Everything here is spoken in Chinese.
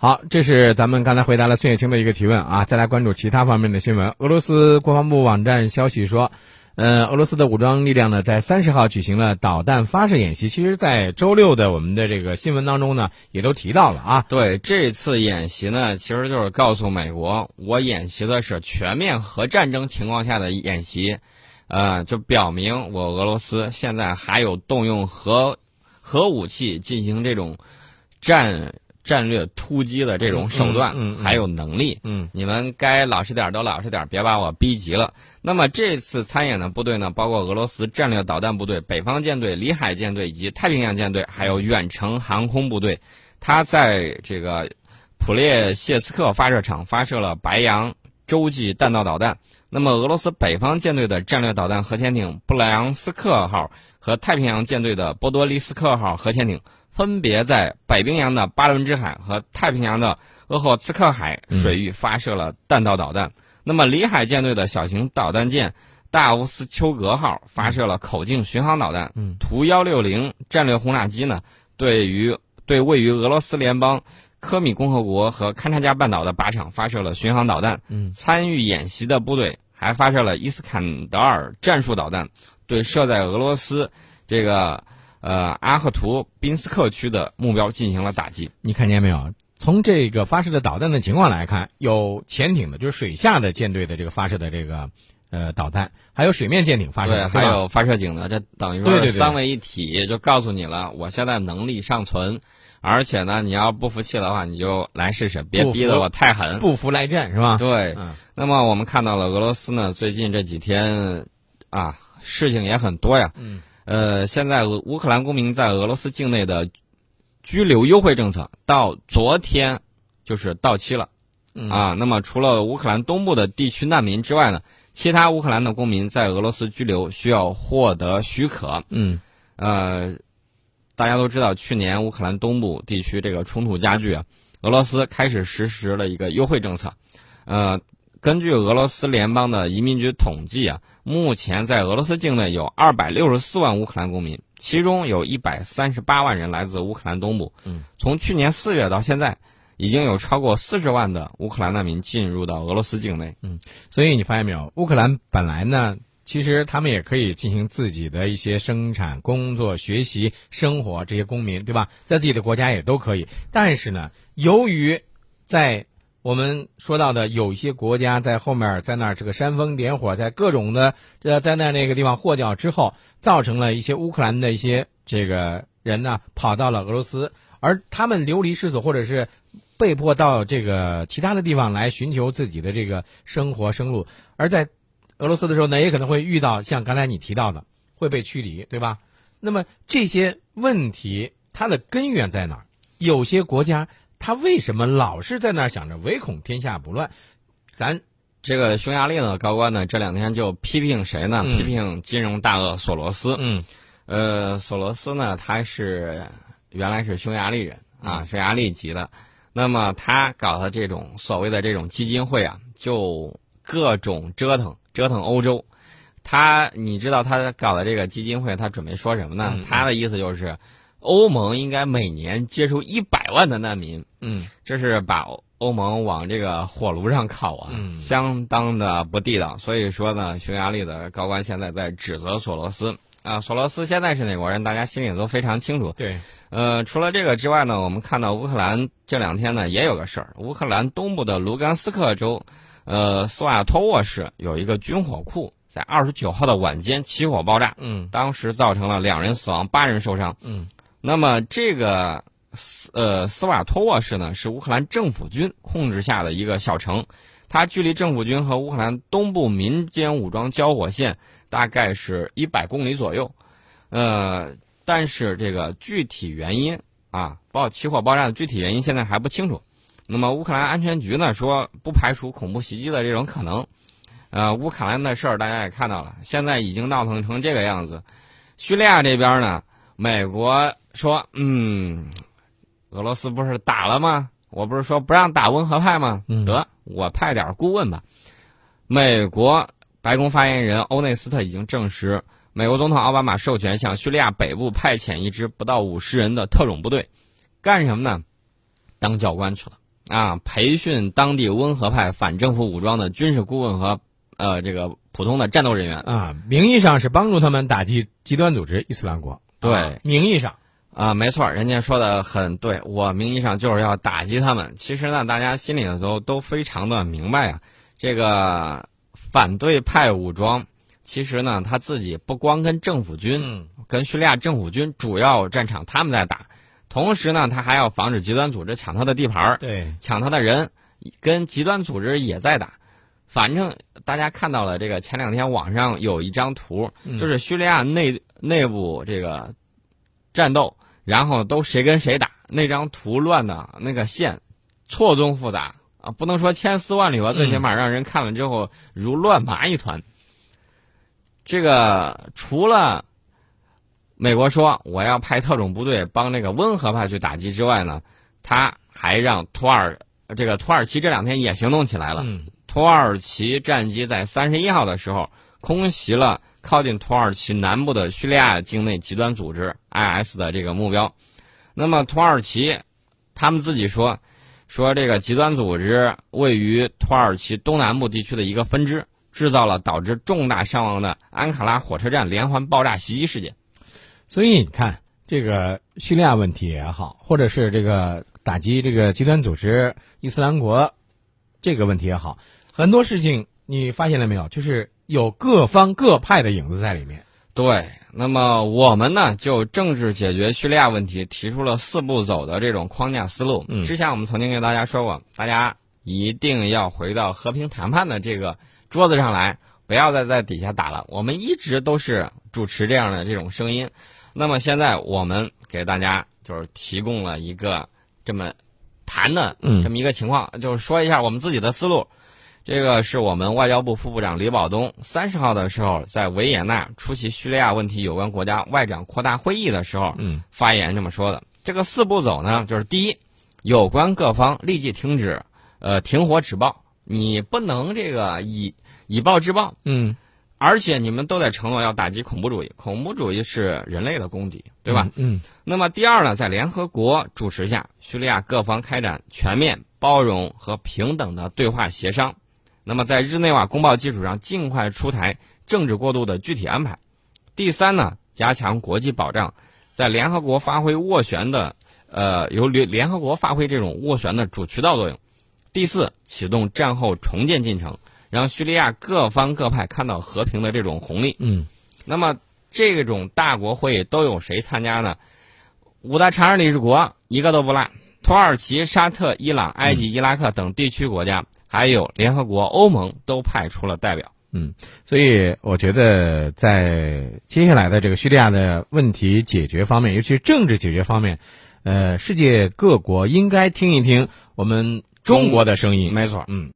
好，这是咱们刚才回答了孙叶青的一个提问啊，再来关注其他方面的新闻。俄罗斯国防部网站消息说，呃，俄罗斯的武装力量呢，在三十号举行了导弹发射演习。其实，在周六的我们的这个新闻当中呢，也都提到了啊。对，这次演习呢，其实就是告诉美国，我演习的是全面核战争情况下的演习，呃，就表明我俄罗斯现在还有动用核核武器进行这种战。战略突击的这种手段，还有能力，嗯，你们该老实点都老实点别把我逼急了。那么这次参演的部队呢，包括俄罗斯战略导弹部队、北方舰队、里海舰队以及太平洋舰队，还有远程航空部队。它在这个普列谢茨克发射场发射了白杨洲际弹道导弹。那么俄罗斯北方舰队的战略导弹核潜艇布莱昂斯克号和太平洋舰队的波多利斯克号核潜艇。分别在北冰洋的巴伦支海和太平洋的鄂霍次克海水域发射了弹道导弹。那么，里海舰队的小型导弹舰大乌斯丘格号发射了口径巡航导弹。图幺六零战略轰炸机呢，对于对位于俄罗斯联邦科米共和国和勘察加半岛的靶场发射了巡航导弹。参与演习的部队还发射了伊斯坎德尔战术导弹，对设在俄罗斯这个。呃，阿赫图宾斯克区的目标进行了打击。你看见没有？从这个发射的导弹的情况来看，有潜艇的，就是水下的舰队的这个发射的这个呃导弹，还有水面舰艇发射，对，还有发射井的，这等于说是三位一体，就告诉你了，我现在能力尚存，而且呢，你要不服气的话，你就来试试，别逼得我太狠，不服来战是吧？对。那么我们看到了俄罗斯呢，最近这几天啊，事情也很多呀。嗯。呃，现在俄乌克兰公民在俄罗斯境内的居留优惠政策到昨天就是到期了，啊，那么除了乌克兰东部的地区难民之外呢，其他乌克兰的公民在俄罗斯居留需要获得许可。嗯，呃，大家都知道，去年乌克兰东部地区这个冲突加剧啊，俄罗斯开始实施了一个优惠政策，呃。根据俄罗斯联邦的移民局统计啊，目前在俄罗斯境内有二百六十四万乌克兰公民，其中有一百三十八万人来自乌克兰东部。嗯，从去年四月到现在，已经有超过四十万的乌克兰难民进入到俄罗斯境内。嗯，所以你发现没有，乌克兰本来呢，其实他们也可以进行自己的一些生产、工作、学习、生活，这些公民对吧？在自己的国家也都可以，但是呢，由于在我们说到的有一些国家在后面，在那儿这个煽风点火，在各种的这在那那个地方祸掉之后，造成了一些乌克兰的一些这个人呢跑到了俄罗斯，而他们流离失所或者是被迫到这个其他的地方来寻求自己的这个生活生路，而在俄罗斯的时候呢，也可能会遇到像刚才你提到的会被驱离，对吧？那么这些问题它的根源在哪儿？有些国家。他为什么老是在那儿想着唯恐天下不乱？咱这个匈牙利的高官呢，这两天就批评谁呢？批评金融大鳄索罗斯。嗯，呃，索罗斯呢，他是原来是匈牙利人啊，匈牙利籍的。那么他搞的这种所谓的这种基金会啊，就各种折腾折腾欧洲。他你知道他搞的这个基金会，他准备说什么呢？他的意思就是。欧盟应该每年接收一百万的难民，嗯，这是把欧盟往这个火炉上烤啊，相当的不地道。所以说呢，匈牙利的高官现在在指责索罗斯啊，索罗斯现在是哪国人？大家心里都非常清楚。对，呃，除了这个之外呢，我们看到乌克兰这两天呢也有个事儿，乌克兰东部的卢甘斯克州，呃，斯瓦托沃市有一个军火库，在二十九号的晚间起火爆炸，嗯，当时造成了两人死亡，八人受伤，嗯。那么这个斯呃斯瓦托沃市呢，是乌克兰政府军控制下的一个小城，它距离政府军和乌克兰东部民间武装交火线大概是一百公里左右，呃，但是这个具体原因啊，爆起火爆炸的具体原因现在还不清楚。那么乌克兰安全局呢说，不排除恐怖袭击的这种可能。呃，乌克兰的事儿大家也看到了，现在已经闹腾成这个样子。叙利亚这边呢，美国。说嗯，俄罗斯不是打了吗？我不是说不让打温和派吗？得，我派点顾问吧。美国白宫发言人欧内斯特已经证实，美国总统奥巴马授权向叙利亚北部派遣一支不到五十人的特种部队，干什么呢？当教官去了啊，培训当地温和派反政府武装的军事顾问和呃这个普通的战斗人员啊，名义上是帮助他们打击极端组织伊斯兰国。对，名义上。啊，没错，人家说的很对，我名义上就是要打击他们。其实呢，大家心里头都都非常的明白啊，这个反对派武装，其实呢，他自己不光跟政府军，跟叙利亚政府军主要战场他们在打，同时呢，他还要防止极端组织抢他的地盘儿对，抢他的人，跟极端组织也在打。反正大家看到了，这个前两天网上有一张图，就是叙利亚内内部这个战斗，然后都谁跟谁打，那张图乱的那个线错综复杂啊，不能说千丝万缕吧，最起码让人看了之后如乱麻一团。这个除了美国说我要派特种部队帮那个温和派去打击之外呢，他还让土耳这个土耳其这两天也行动起来了。土耳其战机在三十一号的时候空袭了靠近土耳其南部的叙利亚境内极端组织 IS 的这个目标。那么土耳其他们自己说，说这个极端组织位于土耳其东南部地区的一个分支，制造了导致重大伤亡的安卡拉火车站连环爆炸袭击事件。所以你看，这个叙利亚问题也好，或者是这个打击这个极端组织伊斯兰国这个问题也好。很多事情你发现了没有？就是有各方各派的影子在里面。对，那么我们呢，就政治解决叙利亚问题提出了四步走的这种框架思路。嗯，之前我们曾经跟大家说过，大家一定要回到和平谈判的这个桌子上来，不要再在底下打了。我们一直都是主持这样的这种声音。那么现在我们给大家就是提供了一个这么谈的这么一个情况，就是说一下我们自己的思路。这个是我们外交部副部长李保东三十号的时候在维也纳出席叙利亚问题有关国家外长扩大会议的时候，嗯，发言这么说的。这个四步走呢，就是第一，有关各方立即停止，呃，停火止暴，你不能这个以以暴制暴，嗯，而且你们都得承诺要打击恐怖主义，恐怖主义是人类的公敌，对吧？嗯。那么第二呢，在联合国主持下，叙利亚各方开展全面、包容和平等的对话协商。那么，在日内瓦公报基础上，尽快出台政治过渡的具体安排。第三呢，加强国际保障，在联合国发挥斡旋的，呃，由联联合国发挥这种斡旋的主渠道作用。第四，启动战后重建进程，让叙利亚各方各派看到和平的这种红利。嗯，那么这种大国会议都有谁参加呢？五大常任理事国一个都不落，土耳其、沙特、伊朗、埃及、伊拉克等地区国家。还有联合国、欧盟都派出了代表，嗯，所以我觉得在接下来的这个叙利亚的问题解决方面，尤其是政治解决方面，呃，世界各国应该听一听我们中国的声音。没错，嗯。